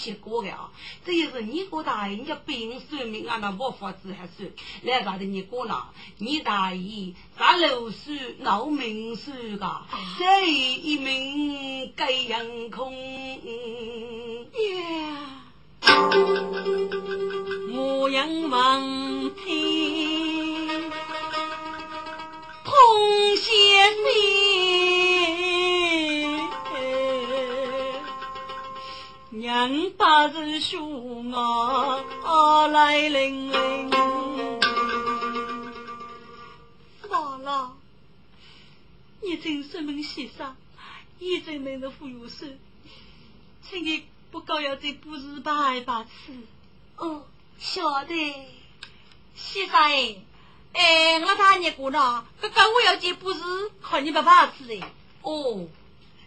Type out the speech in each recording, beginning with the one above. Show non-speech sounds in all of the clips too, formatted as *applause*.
帮你呼吸过的啊！这也是你个大爷，人家病算命啊，那没法子还算。来啥的你哥呢？你大爷啥六岁闹命数个？这一命该阳空呀！我仰望天，空歇息。娘把日兄啊来领领，罢了，你真是门先生，一真门的富有事，请你不告要这不是白白吃。哦，晓得，先生哎，哎，我大你过呢，哥哥我要接不是看你不白吃哎。哦，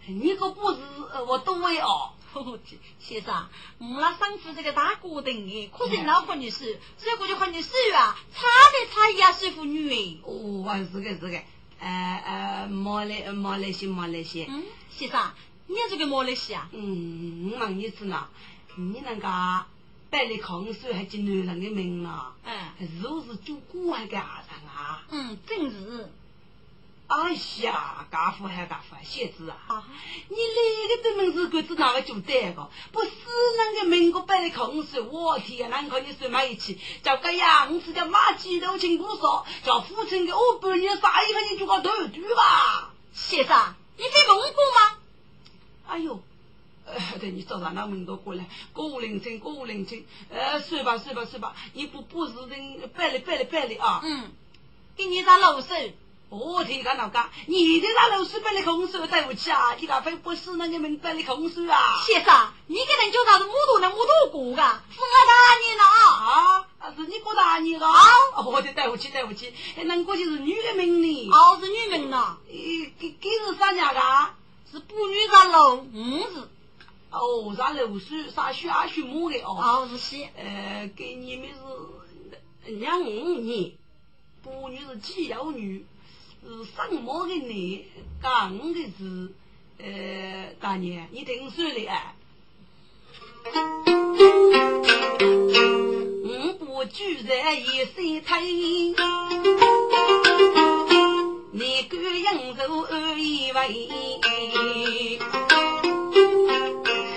你个不是我都会哦。*laughs* 先生，我那上次这个大锅炖的，可是老婆你是，所以我就和你说啊，差的差一样，师傅女哎。哦，是个是个，呃呃，马来马来西亚马来西亚。嗯，先生，你这个马来西啊？嗯，我问你次呢，你那个百里空手还记男人的命呢？嗯，是不是做官还干啥啊？嗯，真是。哎呀，家父还家父，鞋子啊！你那个的名字鬼子哪个就得个？不是那个民国摆的空手，我天呀！难看你算埋一起，叫个样子叫马鸡肉清骨烧，叫父亲的我半年啥一个你就搞头对吧？先生，你没问过吗？哎呦，呃，对你早上那门都过来，郭林清，郭林清，呃，算吧，算吧，算吧，你不不是人，摆了，摆了，摆了啊！嗯，给你张老手。我听他老家，你的那老师把你空手对不起啊！你家非不是那个门把你空手啊！先生，你给人叫啥子木头呢？木头过噶，是我打你了啊！是你过打你了啊！我的对不起对不起，那过去是女的名呢？哦，是女名呢。给给是啥家的？是不女啥楼五是。哦，啥楼水啥学啊血母的哦。哦，是西。呃，给你们是两五年，不女是几幺女。是什么的你讲的是，呃，大娘，你听说了啊？五步居然一身退，你敢应酬二一位？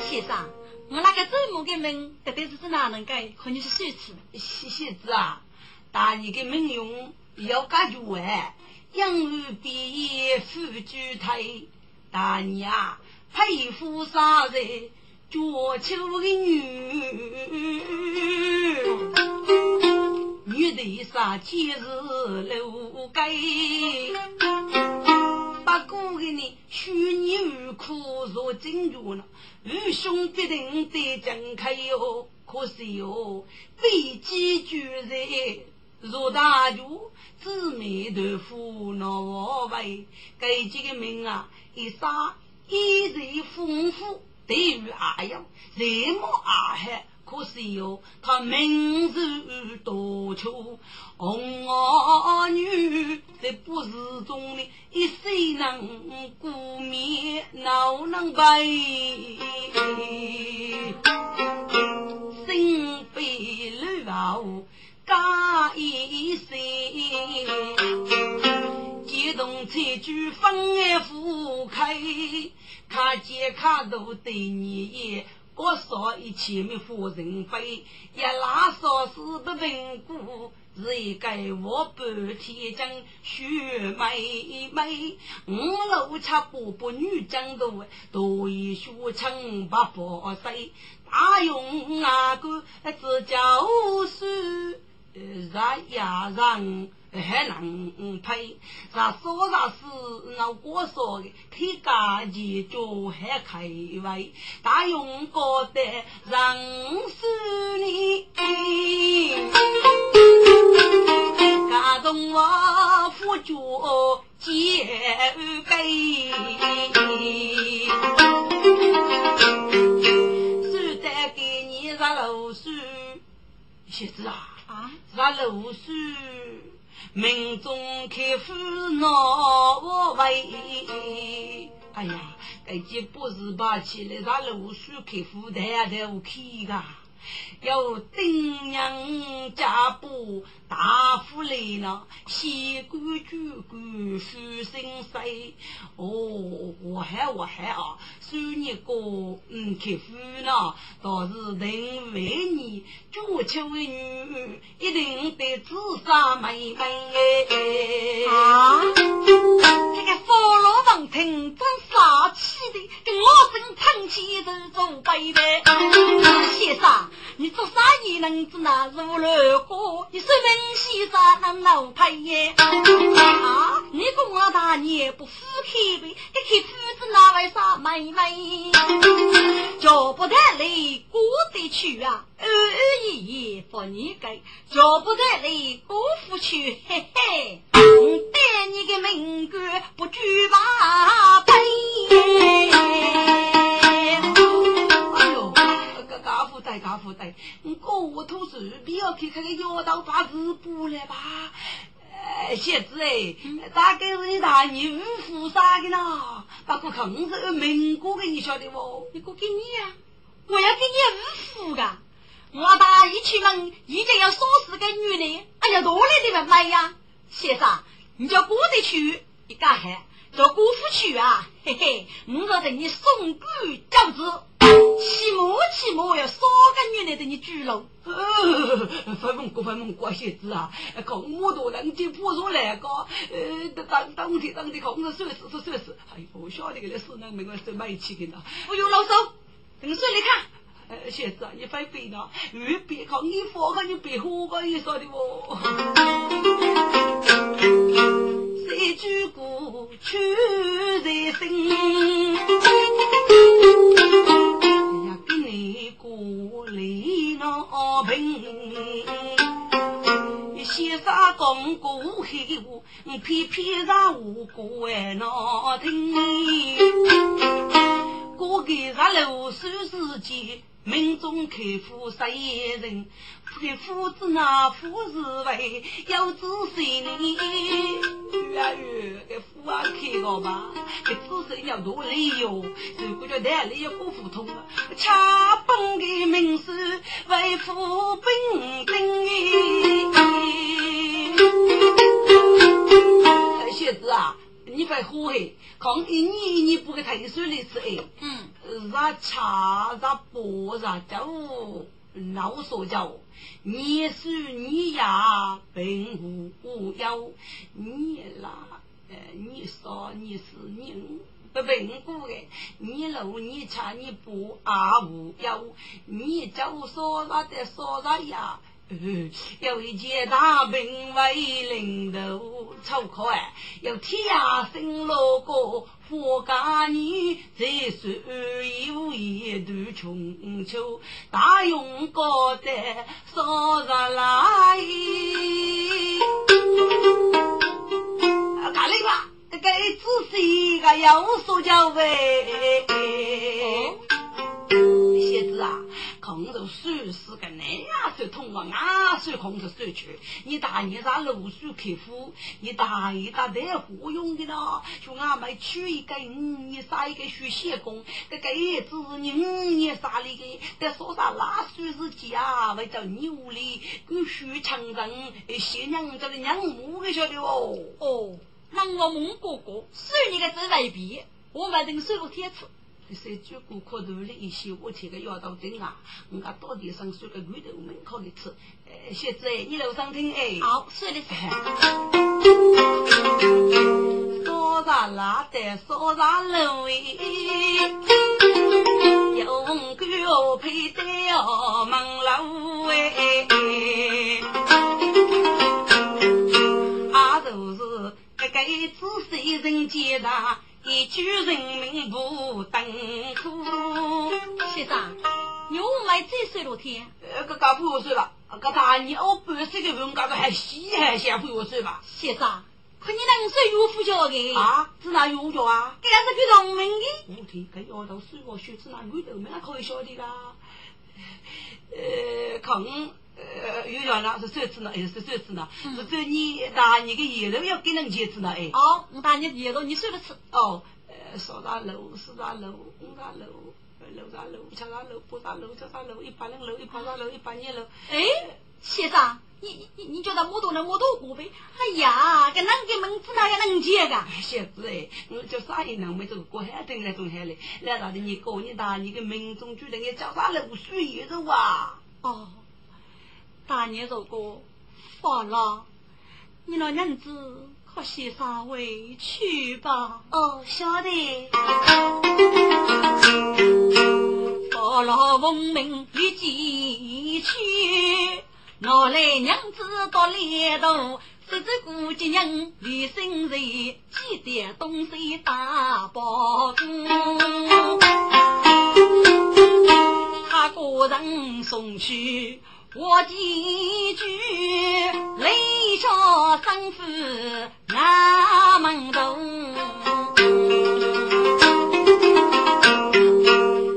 先生，我那个祖母的名，到底是哪能改？可你是谁子？谢谢子啊，大你的名用要改句哎。养儿毕夫居退，大娘佩服啥人？绝秋的女，女的啥今日留给？不过给你许你儿苦若金珠呢，儿兄必定得睁开哟，可是哟，飞机居人。若大舅姊妹豆腐闹为，这几个名啊，一杀一人丰富，对于阿阳人莫阿海，可是哟，他名字多出红儿女，这不是中的一岁能过面，哪能白？心悲乱。加一声，机动车举分外富开，看见看到对你，我说一千米夫人飞，一拉少是不稳固，是一个我半天将雪妹妹，五楼七八八女将多，多一学成八八岁，大用那个只教书。在崖上还能配，那说啥是那我说的，开家己就还开胃，大勇哥的人是你，家中我你脚结悲。学子啊。咱楼书民众开府闹我为，哎呀，这几不是把起来，咱楼书开府台啊台我去个。有丁娘家布大夫来了，先官主官书生谁？哦，我还我还啊，算你个嗯客户呢，倒是等为你做秋女，一定得自杀妹妹啊！这个佛罗王听真傻气的，跟我正叹气的做背背，先生。你做啥也能子那如乱过？你说明先生那老派耶？啊！你跟我大爷不服气呗？这开夫子那为啥妹妹？叫不得来过得去啊！二二爷爷不你给，叫不得来过夫去，嘿嘿！带你个命官不举把杯。家父对，我土是不要去看个妖道抓日不了吧？呃，小子哎，大概是你大爷五虎杀的呢。不过控制民国的，你晓得不？你过给你啊，我要给你五虎的。我大一出门一定要杀死个女的，哎呀，多来的人来呀！先生，你叫过得去，一个还叫姑父去啊？嘿嘿，我要等你送官教子。起码起码要三个月来等你拘牢。呃，发梦过发梦过些子啊，搞么多人就不说来个，呃，当当天当天控制算是是算是，哎呦，我晓得个那是那没个是买起的呢。哎呦，老手，等说你看，呃，些子啊，你翻飞呢，越别靠你放个你别喝个你说的哦。谁句过去在心。我平，先生讲过黑话，偏偏让无辜哎闹听。过给咱六岁时间，民众开户十一人。给夫子那夫是为有子孙呢，哎呦，给夫啊开个吧，给子孙要多理由，如果叫代理要过普通，恰本的名士为夫兵丁。小子啊，你别喝嘿，看一年你不给退水的是哎，嗯，啥茶啥薄啥粥。老说教，你是你呀，并无有你啦，呃，你说你是你不并过的，你路你吃你不啊无有，你就说啥的说啥呀。有一件大兵为领头，出快有天生老哥。富家女在水有一段春秋，大勇高德少日来。干嘞吧，这个仔细个要说教喂。鞋子啊。空着水是个那样子通啊，哪水空着水去？你大爷在露水客户，你大爷他带货用的呢？就俺们取一个五年杀一个水仙工，这个叶子你五年杀了个，得说啥拉水是假，为叫牛里跟水长人，新娘家的娘母给晓得哦。哦，那我蒙哥哥，水你个只来比，我买等水果贴吃。三句顾客头了一些，我贴个药到针啊，我家到底上说个鱼头门口里吃。哎，小子哎，你楼上听哎。好，说的是。烧茶拉的烧茶楼哎，用狗配的哦门楼哎，啊都是个个仔细人接纳。一句人民不等苦，先生，你我买这水罗天？呃，个不我睡了，个大你我半岁的人，搞个还稀还想陪我睡吧？先生，可你能说岳父叫的啊？是哪岳叫啊？这是个农民的。我天跟丫头说我学是哪有头没那可以晓得啦？呃，可能呃，有叫那是手指呢，哎，是手指呢，是这你大你个叶头要给人截指呢，哎。哦，我大你叶头你算不出。哦，呃，三大楼，四大楼，五大楼，六大楼，七大楼，八大楼，九大楼，一百零楼，一百啥楼，一百二楼。哎，先生。你你你觉得摩托能摩托过呗？哎呀，跟那个门子哪个能接个？小子哎，我叫啥也能没走过海等那种海嘞。来啥的你过你大你个民众觉得你叫啥楼水的哇？哦，大年如果放了，你那娘子可先上回去吧。哦，晓得。放了文明与继去。我来娘子到里头，十只姑娘李生人，几点东西打包公。*laughs* 他个人送去我几句，雷下生父那门洞。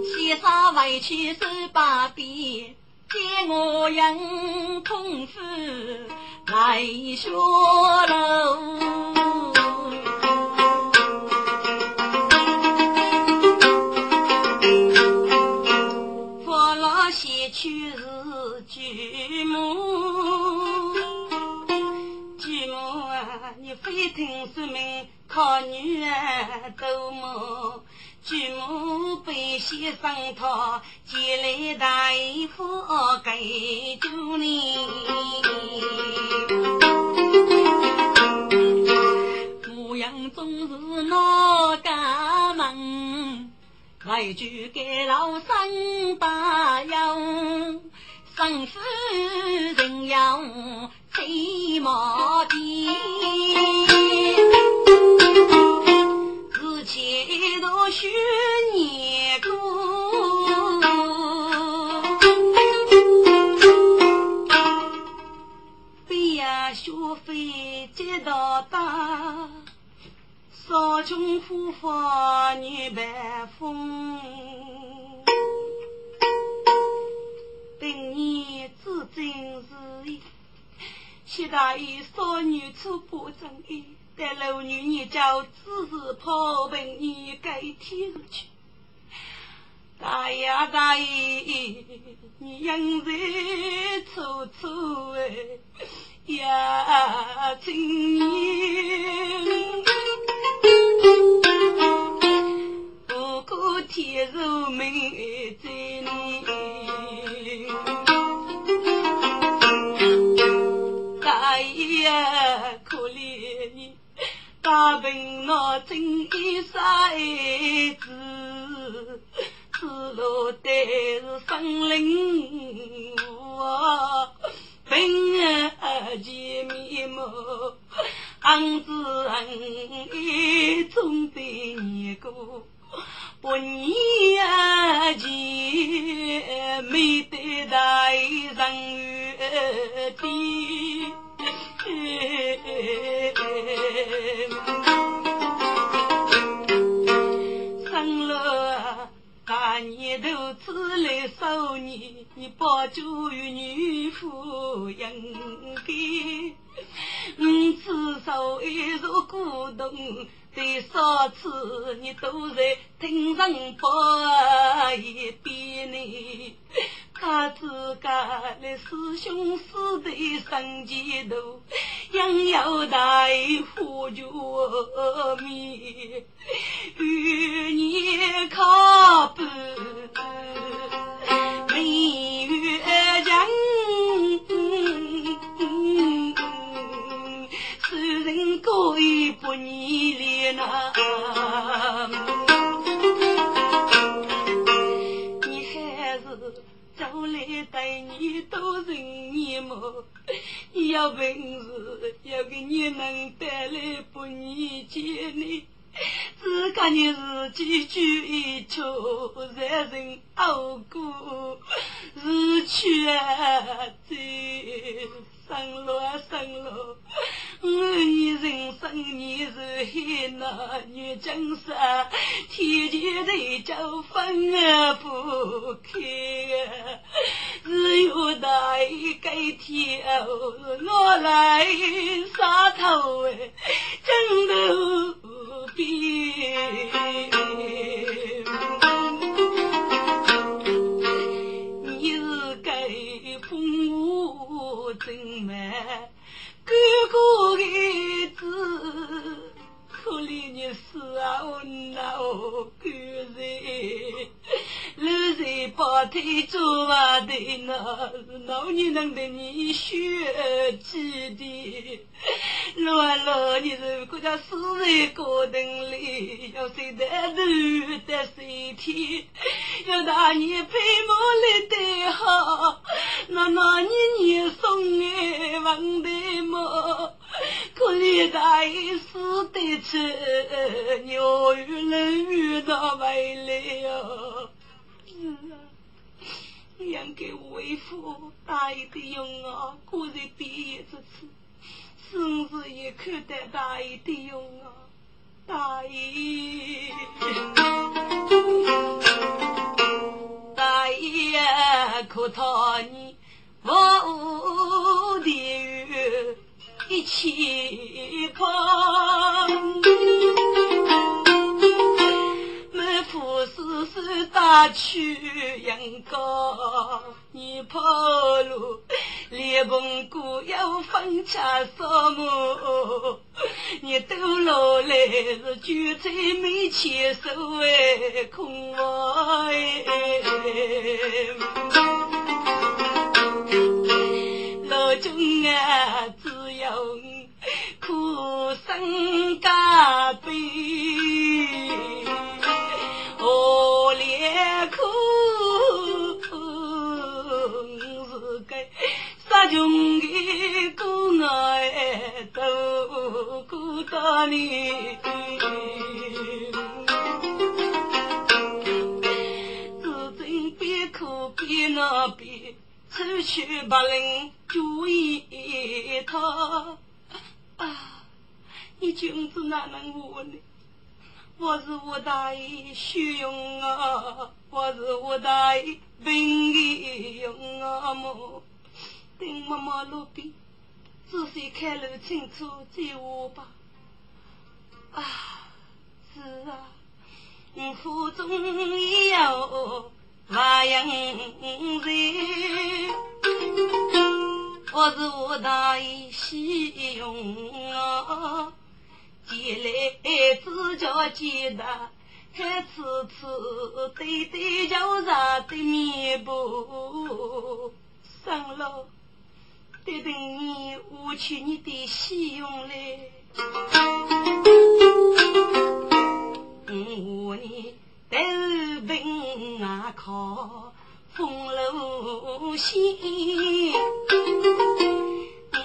先生回去收把鞭。见我迎同夫来学楼，佛老先去听说明靠女儿多么？举母被先生他接来大夫给救你，模样总是闹家门，来句给老三打烊，生死人要最毛的。费接到大，少穷富发女白风，等你自真是意，谢大爷少女初不正义。在楼女你叫只是跑奔你该天去，大爷大爷，你应在处处哎呀亲你，不过天寿命在你，大爷可怜你。大病那真一杀一子，此路得是生灵啊，病儿见面目，俺子恩义总得念过，不念前没得大人的。年头，子来少年，你保住与女夫应该。五次受一如孤独，对少次你都在听上报一边呢。他自家的师兄师弟生前头， ยัง要带护着面，与你靠背，明月江，世人过意不念恋呐。走来对你都人面目，有本事要给你能带来不义见你，只看你自己去一出，才人熬过，日去啊，生路啊生路，我你人生你是海那女江山，天前的叫分不开，只有那一个天我来杀头哎，枕头边。把腿做完的那老女人的你血记的，老老你如果叫死在高灯里，要睡得路得睡天，要大年配毛来戴好，那那年年送哎王的么？可怜大爷死得迟，鸟语人语到未来哦。养给为父大爷的用啊，果然第一次，生日也看待大爷的用啊，大爷，大爷呀，可讨你我的一起跑。富士山大去阳高，你跑路，连蒙古要放下什么？你都落来是酒醉没钱手哎，空哎，老君啊，只有苦生加悲。穷的孤儿都孤单你，自尊边苦边那边，出去把人注意他啊！你君子哪能活呢？我是我大爷虚荣啊，我是我大爷本意用啊么？等妈妈路边，仔细看路清楚接我吧。啊，是啊，我腹中也有万样人，我是我大爷虚荣啊。见来只叫见他，还次次对对叫啥的面部上楼，得等你我去你的西用来。我呢都凭啊靠风楼线，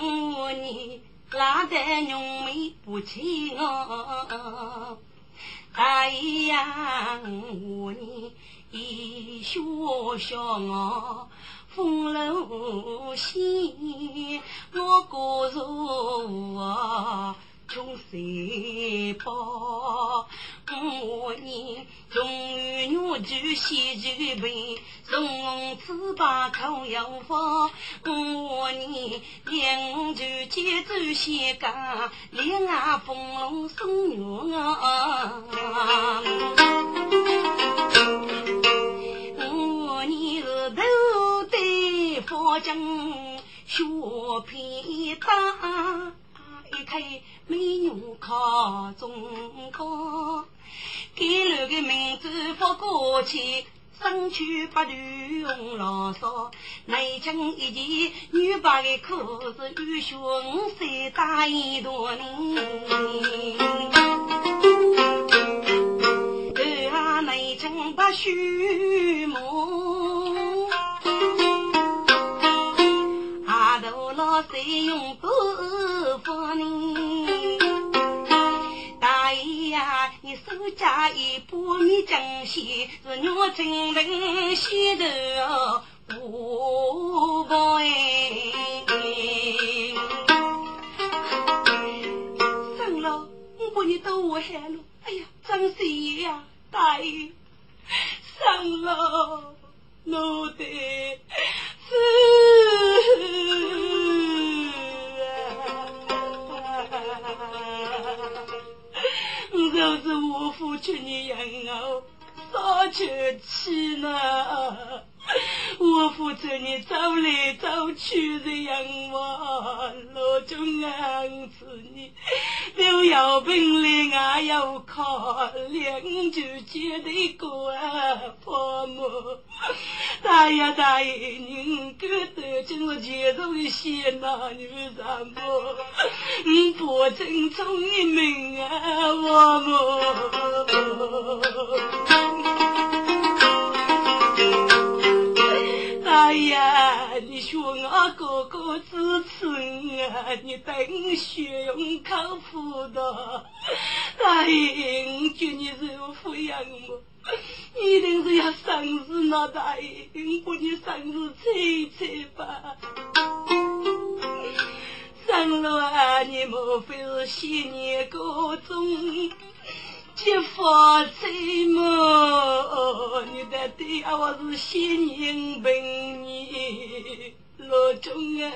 我呢。拉得浓眉不清哦，哎呀，我呢一笑笑我风流仙，我过如啊。穷三宝，我年终于女就喜就悲，从此把口要放。我年两就接走先干，两岸风龙送月啊。我年是头戴佛将，学皮大。一看美女靠中高，给了个名字发过去，身躯八女红老少，内将一件女白的裤子，雨靴五岁大一朵呢。二啊内将把须毛，谁用布。方呢，大爷呀，你手家一把你江西是我真人心头不薄哎。喊了，哎呀，张三爷呀，大爷，上了，奴的。是我父亲的人哦，少求气呢。我父亲你走来走去的样我，老中养子你都要本领啊，要靠两就接的过婆母。大爷大爷，你哥得今日接受一些那女人么？你不正聪明啊，我母。哎呀，你说我哥哥支持我，你等学用考辅导，答应叫你受抚养我，一定是要生日那答应，过你生日猜猜吧。生了啊，你莫非是新年过中？结发财么？你的爹我是新人本你老钟啊，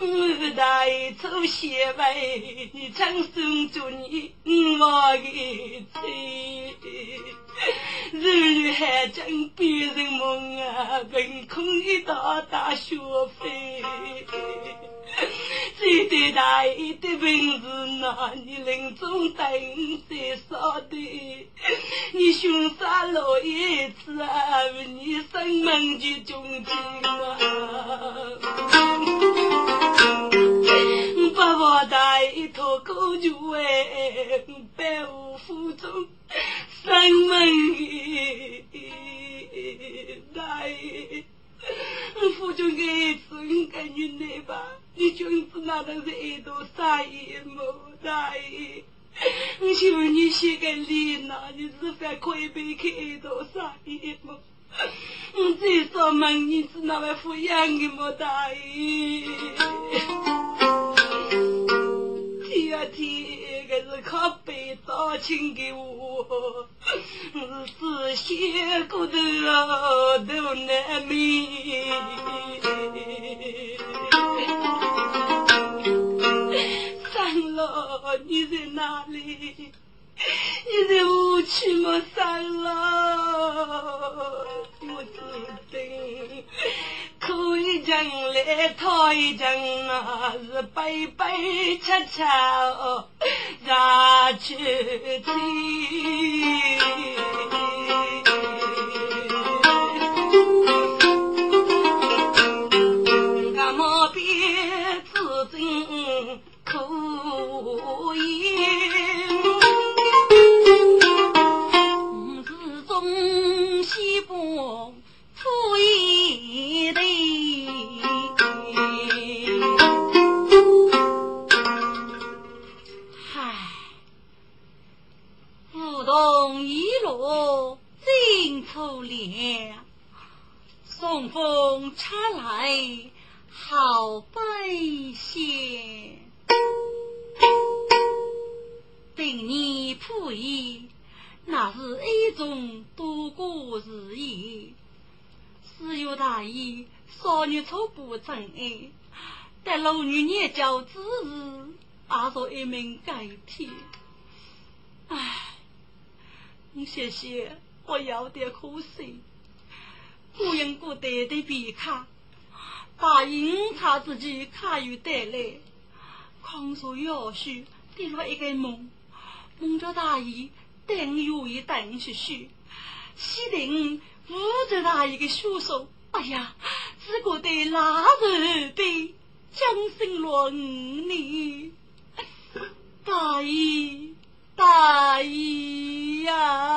我大一出血为你长生祝你我的财，日日还讲别人梦啊，凭空一大大学费。这对大爷的本事，那你临终等再少的，你凶杀老爷子啊，你生门就中计啊！把我大爷托狗就哎，百无负重，生门大爷。夫君爱子，该你来吧。你君子哪能是爱多杀爷么？大爷，我求你写个脸呐，你是否可以别去爱多杀爷么？我最少问你是哪位抚养的么？大爷，第二天可是靠背早请给我。是些骨头都难觅，三老你在哪里？你的母亲莫生了，我只得哭一阵来，讨一将那是白白恰恰拿去听。送风插来好悲弦，等你铺衣。那是一种多过日也。四月大爷少女初不真爱，但老女年交之日，也说一名改天。唉，你谢谢，我有点可惜。我用过带的皮卡，把银茶自己卡又带来，空说要许，点了一个梦，梦着大爷。等有一等去许，西定五着大一个凶手，哎呀，只觉得拉着的江心乱呢，大姨大姨呀。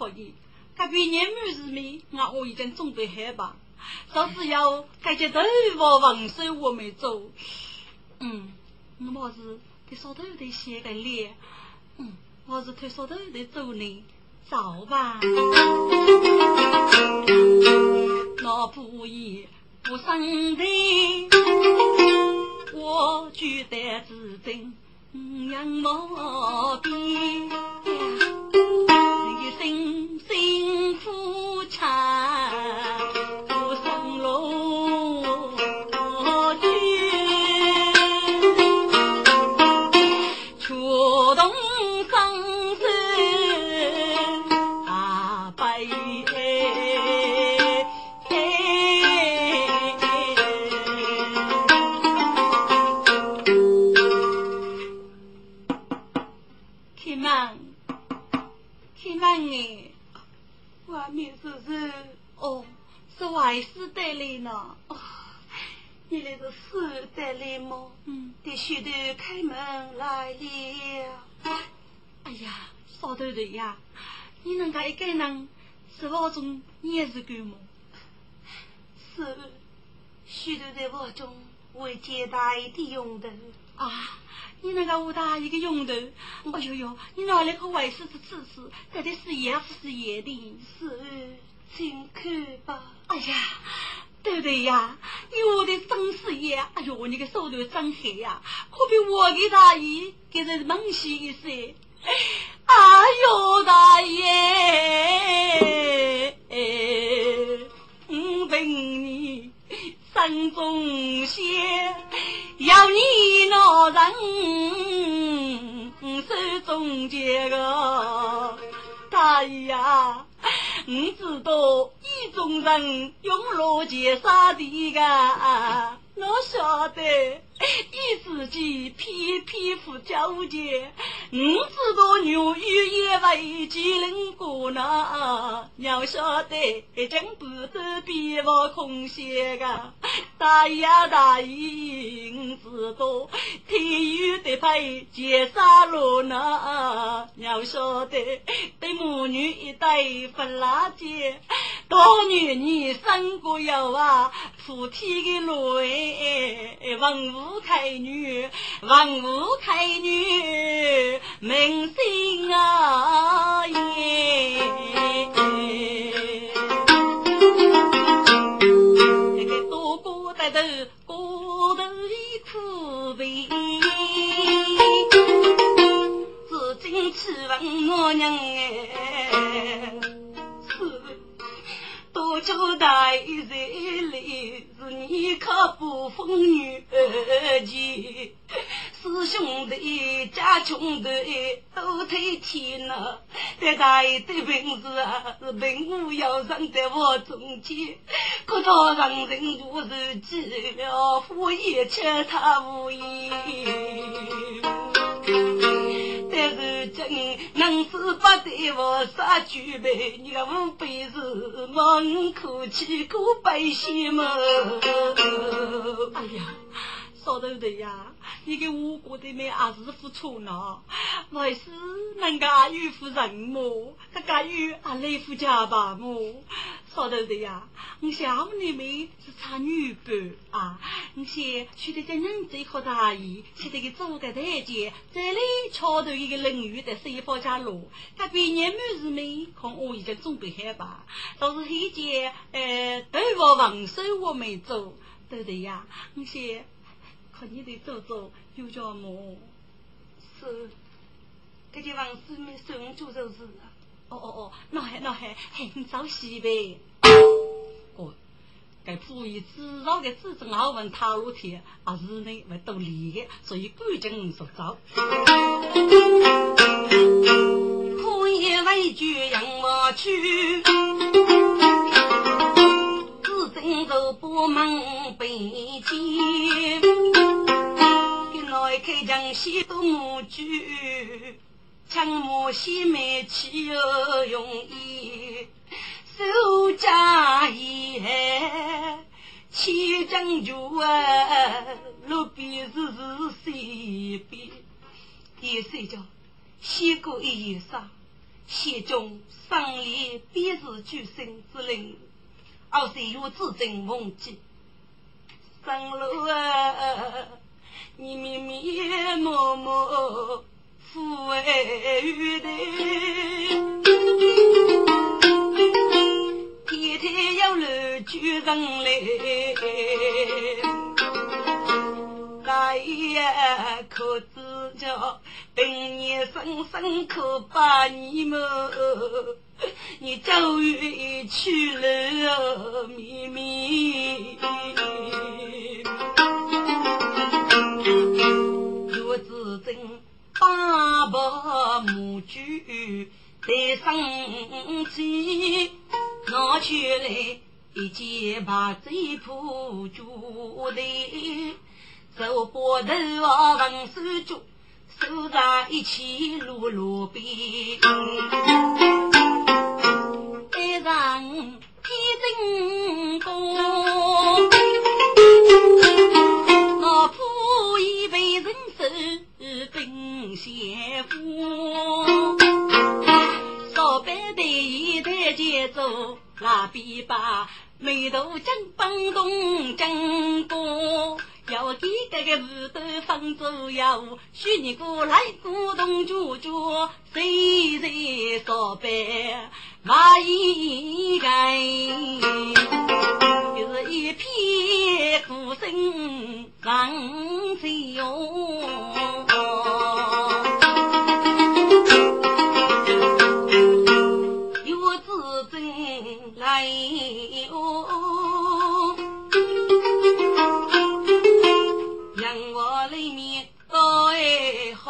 可以，隔壁年母是没，那我已经准备好吧。说是要感觉头发王手我没做，嗯，我是给烧头的写个脸，嗯，我是推烧头的走呢，走吧。那不也不生的，我觉得自真。仰望边，声声呼唱还是得来呢，你那个是得来吗？嗯，得须得开门来了。哎呀，少头头呀，你能够一个人十分钟也是够吗？是，许多在我中为接待的用的啊。你那个武大一个用头，哎呦呦，你拿来个外事子吃吃，这得是也不是也的，是。请看吧。哎呀，对对呀，你我的真是呀！哎呦，你个手头真黑呀，可比我给大爷给人猛些一些。哎呦，大爷，我问你，山中仙要你那人手中接个大爷呀！你知道意中人用罗杰杀的个，*laughs* 我晓得 *laughs* 一自己偏偏不交接。你知道牛语也为几人过呢？要晓得真不得别无空闲个。大爷大爷，你知道天有得配结杀罗呢？要晓得对母女一对分拉结，多年你生过有啊？普天的路哎，文武开女，文武开女。明星啊耶，那个多过得头，过头一苦悲，至今去问我娘哎。多久大一在里，是你可不风雨急。师兄弟家穷的都退天了，这大爷的本事啊，是本无要上在我中间，可他让人如是急了，父也劝他无言。但是今能是不得我杀举杯，你个五辈子望可气可百姓么？哎呀！少头的呀，你给我国的妹儿子付出呢，还是人家有夫人么？他家有阿雷夫家吧么？少头的呀，我想你们是差女辈啊，你先娶的这人最好大意，现在给做个台阶，这里桥头一个淋雨的水方家路，他比年满是没，看我已经准备好吧，倒是一件呃，头发王手我没做。对的呀，我先看你得走走，又叫么？是，这地方是没收我做肉事啊。哦哦哦，那还那还很早些呗。哦，该溥仪制造的自证好问套路题，啊是呢会都理的，所以赶紧说走。溥仪为救杨我去。走不门北京，开江西多木具，枪木西煤气又容易，手家业，千江就啊，路边是是西边，第三叫西过一夜沙，西中上里便是举身之灵。二岁月至真忘记，上路啊，你密密默默抚慰的，天天有人救人来。哎呀，可知叫本年生生可把你们，你终于去了秘密。若知真八百母猪在生气，拿出来一件把贼铺住的。手把头啊，文手脚，手在一起路路边。带上天真多，我铺一杯人手冰鲜花。烧杯对一台节奏，拉琵琶，眉头正绷动正过。要几个个五斗放左右，许你过来鼓动脚脚，谁在烧白马一盖，就是一片苦声让谁哟？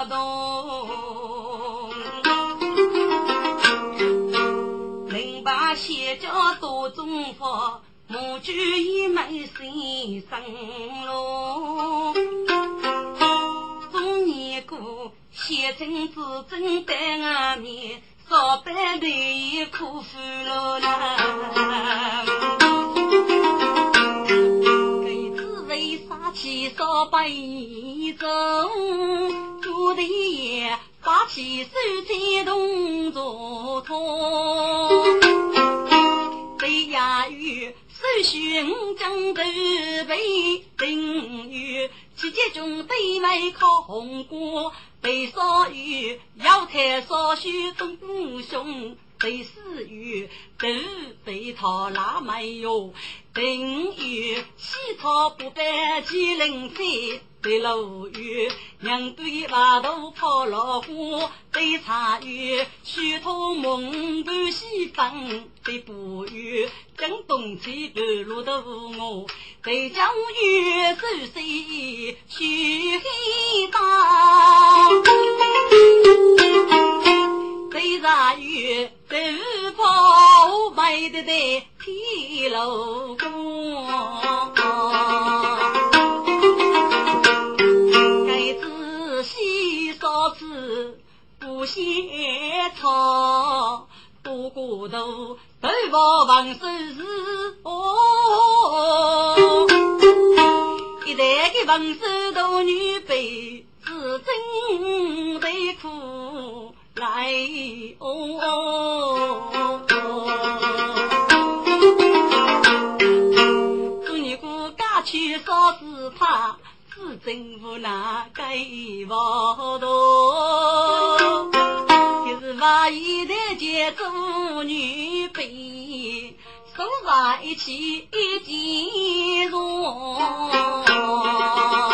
动，明白仙家多种法，母猪也没心生咯。中年过，先生自尊在外面，少半的苦苦了啦。起少白种？我的爷发起手在动作痛，对呀与寻江头背，定于七节中对麦靠红锅，对少于要菜少许东胸，对死于豆被他拉没有，定于西草不白鸡零飞。对楼宇，娘对瓦头抛老虎，对茶园，虚脱梦半西风，对捕鱼，正东起半路的我，对江鱼，手水虚黑大，对茶园，对泡白的的铁楼光。不嫌草，多骨头，头发纹身是哦。一代的纹身大女辈，是真得苦来哦。去少是怕。是真无奈，该无多，就是把一代接做女辈，送在一起一容。上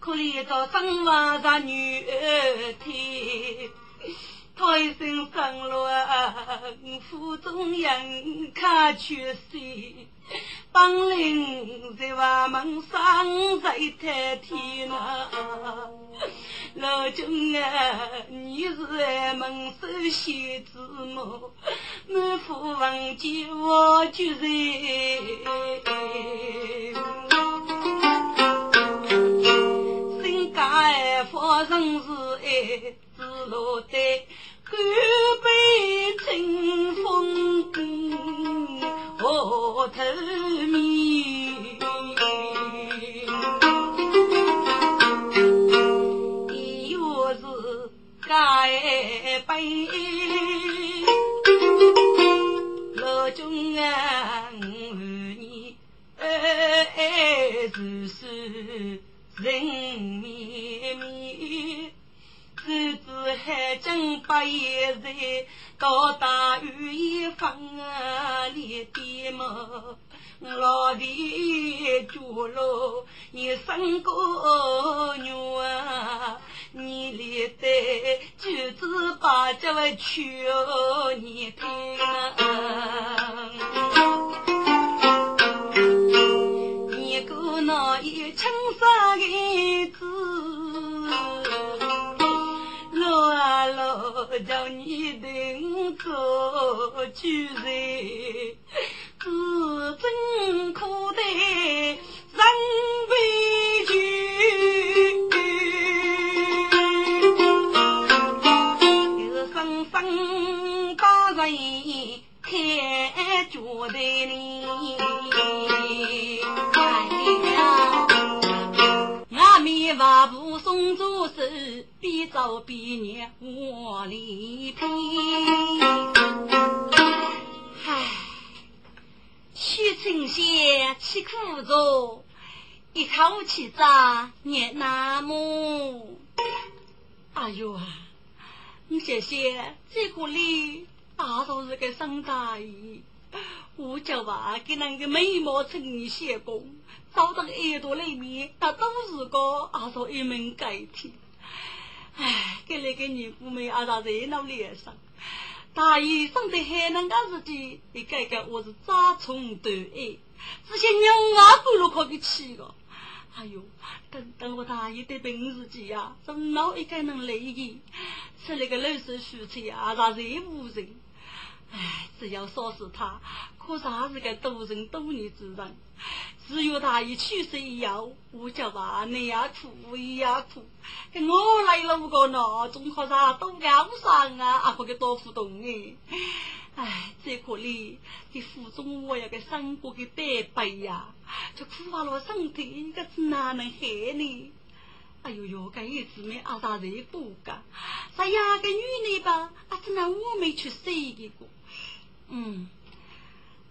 可怜着生娃的女儿天，他一生生了腹中人看缺心，本领在我们上在太天呐。老君啊，你是俺门首贤子么？满腹文件我就在，心肝发生是爱子落得干杯清风河头面。该杯，老君啊，我你爱如是人绵绵，只知海景百叶在，高大雨一风啊，连点么？老弟住了一生个女啊，你里得举子把这位娶你听啊，着娶人。自尊可待人悲剧，又生生把人看觉得你。阿弥佛不送左手，边走边念我里边。神仙吃苦着，一口气咋念那么？哎呦啊！你谢谢这个礼，大都是个生大意。我叫娃给那个眉毛成你写工，找到耳朵里面，那都是个阿嫂一门盖天。哎，给那个女姑妹阿嫂热闹脸上。大爷生得还能干自己，一个个我是杂虫断爱，这些牛娃狗都可给气个。哎呦，等等我大爷的本事机呀，怎么一个能累的？吃那个老手蔬菜啊，啥人无人？哎，只要说是他，可啥是个多人多年之人？只有他一去世以后，我叫爸你也苦，我也苦，跟我来了五个呢，总靠啥都高尚啊，阿不给多互动哎。哎，这可怜，这腹中我有个生过的爹辈呀，就苦坏了身体，这是哪能害呢？哎呦呦，这一子没阿啥人过噶？啥呀，个女的吧，阿只那我没去生一个，嗯。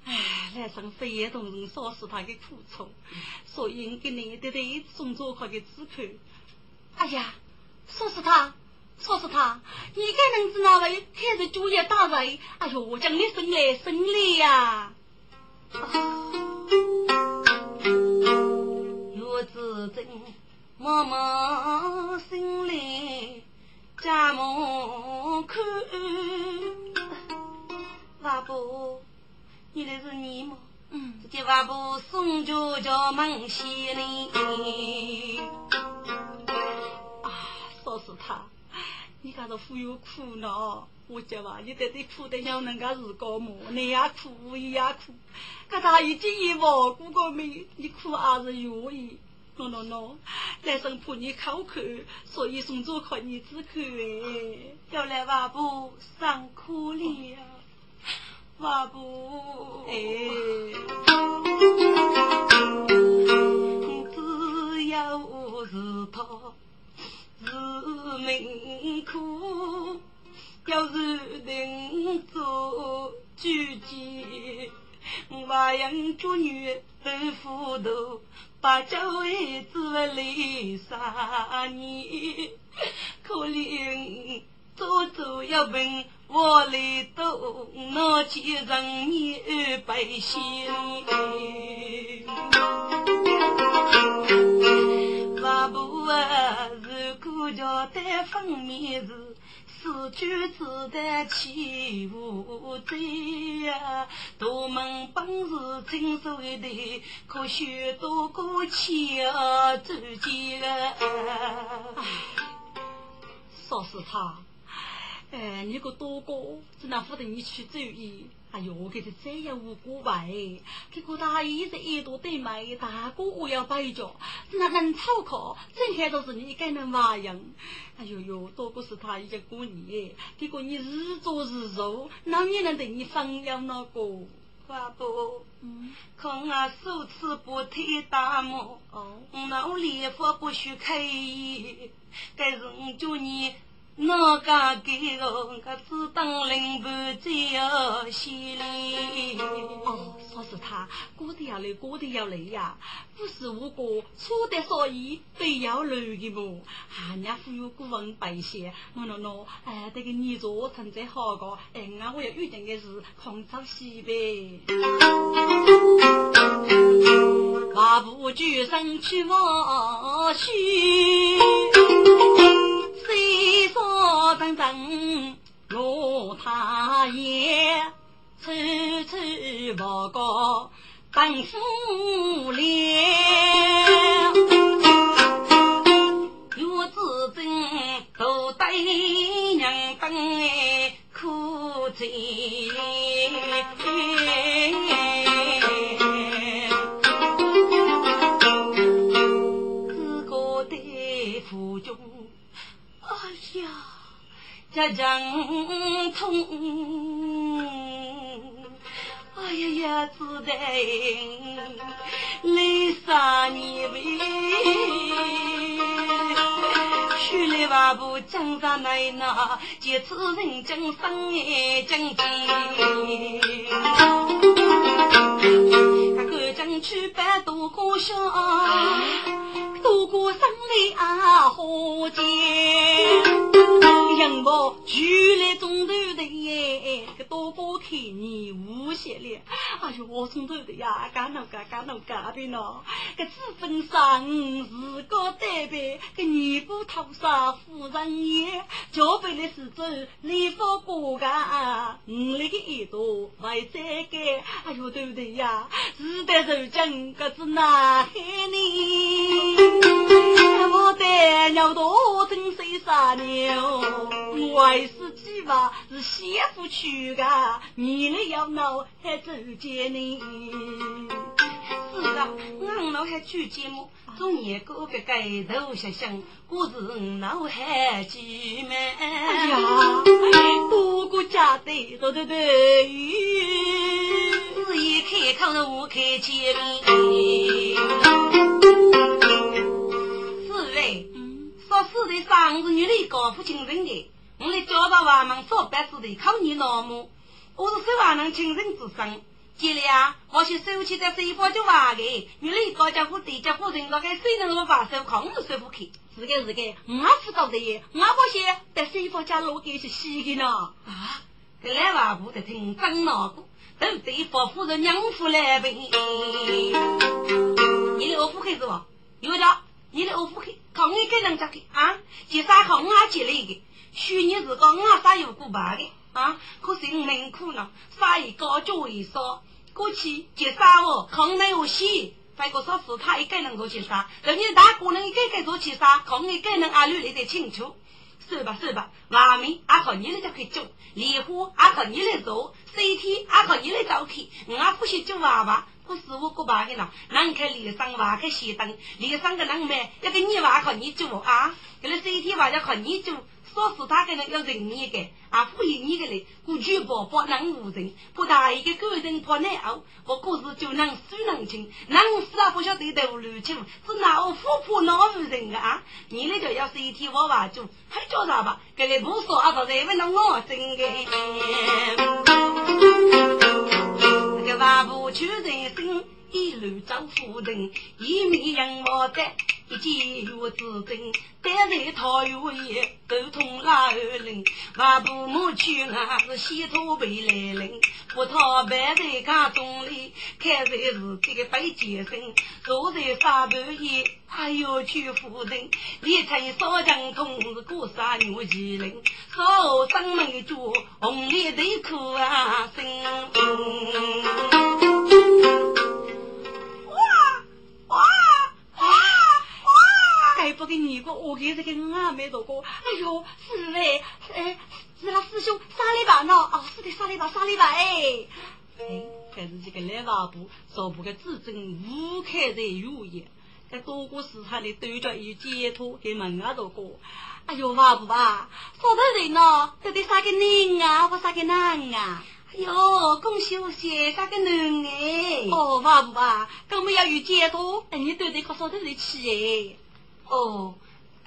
唉，来生非也同人少是他的苦衷，所以给你的的送做他的纸口。哎呀，说是他，说是他，你该能知哪位开着酒业大人？哎呦，我讲你生来生来呀！月子真妈妈心里家门口，阿婆。原来是你吗？嗯，这叫外婆送酒叫门西里。啊，说是他，你家是富有苦恼，我讲话你在这苦得像人家日高么？你也苦，我也苦。可他已经一忘过个没，你苦还是愿意。喏喏喏，来生怕你口渴，所以送酒靠你止渴哎。要来外婆上课了。发布哎，只要是他是命苦，要是能做主子，我养做女豆腐头，把家为子累三年，可怜做做要问我来多，拿起人民百姓。爸母啊，如果叫单分面是四句子的起无罪呀，大门本是亲手的，可许多个钱啊走进了。说是他，哎，你个多哥只能扶着你去主意。哎呦，可是这样无辜吧？这个大姨在一朵对麦，大哥我要摆着，那人草口，整天都是你一个人玩样。哎呦呦，多哥是他一个过年，结果你日做日做，哪也能对你放养那个？爸不，嗯，可我手持不推大木，哦，那我礼佛不许开，该人叫你。哪个给我个只当领班最要犀利？哦，说是他过得要累，过得要累呀！不是我哥错的，所以非要累的么？人家富有古文百姓，我喏喏，哎，这个你做成最好个，哎，我要遇见的是空巢西呗。马步举身去望去。谁说真真罗太爷，处处报告等夫脸，岳子珍都对娘等苦尽。家人痛，哎呀呀，只得泪洒你背，娶来娃不江山来拿，借此人将生爱将尽。赶紧去拜多过香，多过生里啊何见？杨某举来中头的耶，个多哥看你无邪了。哎呦，我中头的呀，干侬干干侬干的喏。个资本上是个代表，个尼姑头上夫人也，交杯的是走礼佛过家，你那个耳朵还在改。哎呦，对不对呀？是的，如今个子难害你，我的鸟多真谁杀牛？为是鸡娃是媳妇娶的，你来要闹还走见你。是啊，俺老还娶节目，中年哥别盖头想想，我是老还寂寞。哎呀，多过家的对对对，是一开口我开见是嘞。说是的，上是女的高富亲人的，我来教导娃们做白事的，靠你老母。我是收娃人亲人之身，接了啊，我是收起在水房就娃的，女的高家伙对家伙人，那个谁能我把手扛都收不开。是个是个，我知道的，我不些在水房家落给是洗的呢。啊，这来娃不得听真恼火，都对伯父的娘夫来呗。你的我夫开是吧？有的。你的二夫去，靠你给人家去啊！结啥好我结了一个，虚拟是个我啥有过办的啊？可是我命苦呢，啥一高就一少，过去结啥哦？靠你有戏，反过说是他一个人做结啥？人家大姑娘一个个做结啥？靠你一个人阿绿来得清楚。算吧算吧，外面阿靠你来家去种，莲花阿靠你来做，水天阿靠你来造去，我不许做娃娃，不是我个爸的啦，南开连上外开西灯，连上个人们要给你娃靠你做啊，给了三天娃要靠你做。说是他个人要认你个，啊，敷衍你个嘞，过去宝宝能无人，不大一个个人怕难熬，我可是就能输能轻，能死啊不晓得头路清，是哪我富婆哪无人个啊？你那就要是一天娃娃做，还叫啥吧？给你不说啊，他在问到我真个，那个娃不求人生。一路走浮沉，一面人莫在，一见月子真，待在桃园夜，沟通拉二人，万不母去啊是西土北来人，不讨白在家中里，看在是这个白结生，坐在沙半夜，还要去夫人，一层烧江通是过山牛麒麟，烧生门脚，红脸的苦啊生。哇哇哇！该不给你过，我给这个俺没做过。哎呦，是嘞，哎，是那师兄沙里吧呢？哦，是的，沙里吧，沙里吧，哎，哎，还是这个来瓦布做不个至真无开在有也。在多个市场里对着有解脱，给门啊做过。哎呦，瓦布啊，说的人呢，到底杀个人啊，不杀个男啊。哟，恭喜我先生个能哎！哦，娃不啊，跟我要有解脱，你对对可说得来起哎！哦，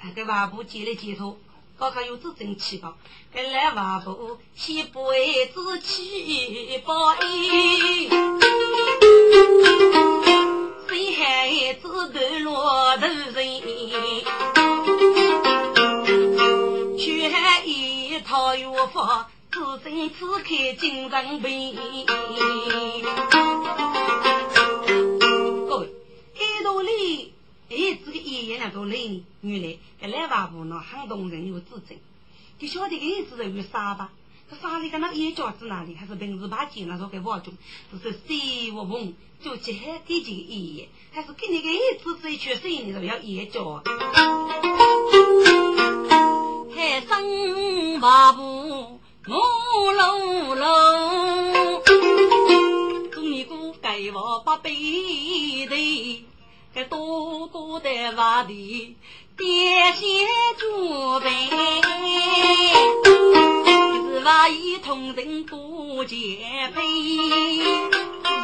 那个娃不接了解脱，刚刚有子真气吧？跟来娃不七辈子七报恩，谁孩子都落头人，却一套药方。此生此刻精神病。各位，这道理，哎，这个爷爷那个理，原来这蓝娃妇呢，很动人有自尊。就晓得个意思有啥吧？这啥里个那眼角子那里，还是平时把钱那说给挖中，就是谁我问，就去喊给这个爷爷，还是给你个儿子这一圈生意都要眼角。海生娃妇。我喽喽，祝你姑给我八辈的，多多的娃的爹先准备，是娃一同人过结配，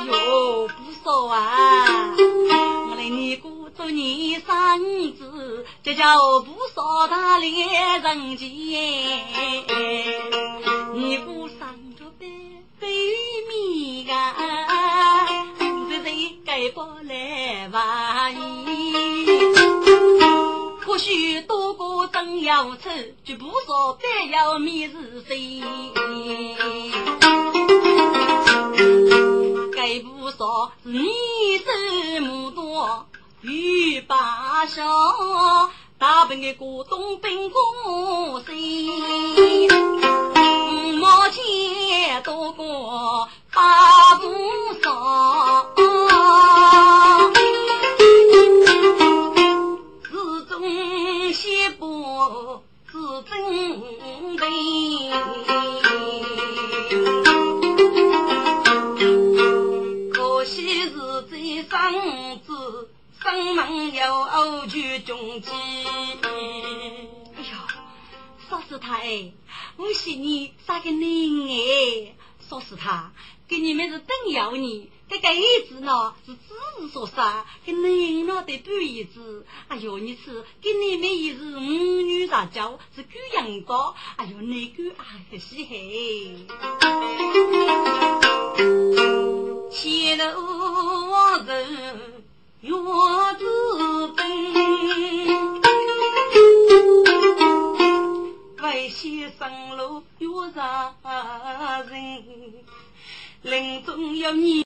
哟不少啊！我来你姑祝你生子，这叫不少大连人间。你姑生着白要丑，就不说白要米是谁。该不说你这么多与八小，大本的股东本公司。毛钱多过八不少，可惜是这生子生门又偶去中计。哎呀，说是他哎。我是你杀个人哎，说是他给你们是等要你，这个儿子呢是只是说啥，跟人呢得半一子。哎呦，你是跟你们也是五女杂交，是狗养高。哎呦，那个啊可稀嘿。前路往人月子奔。为先生路有啥人，临终要你。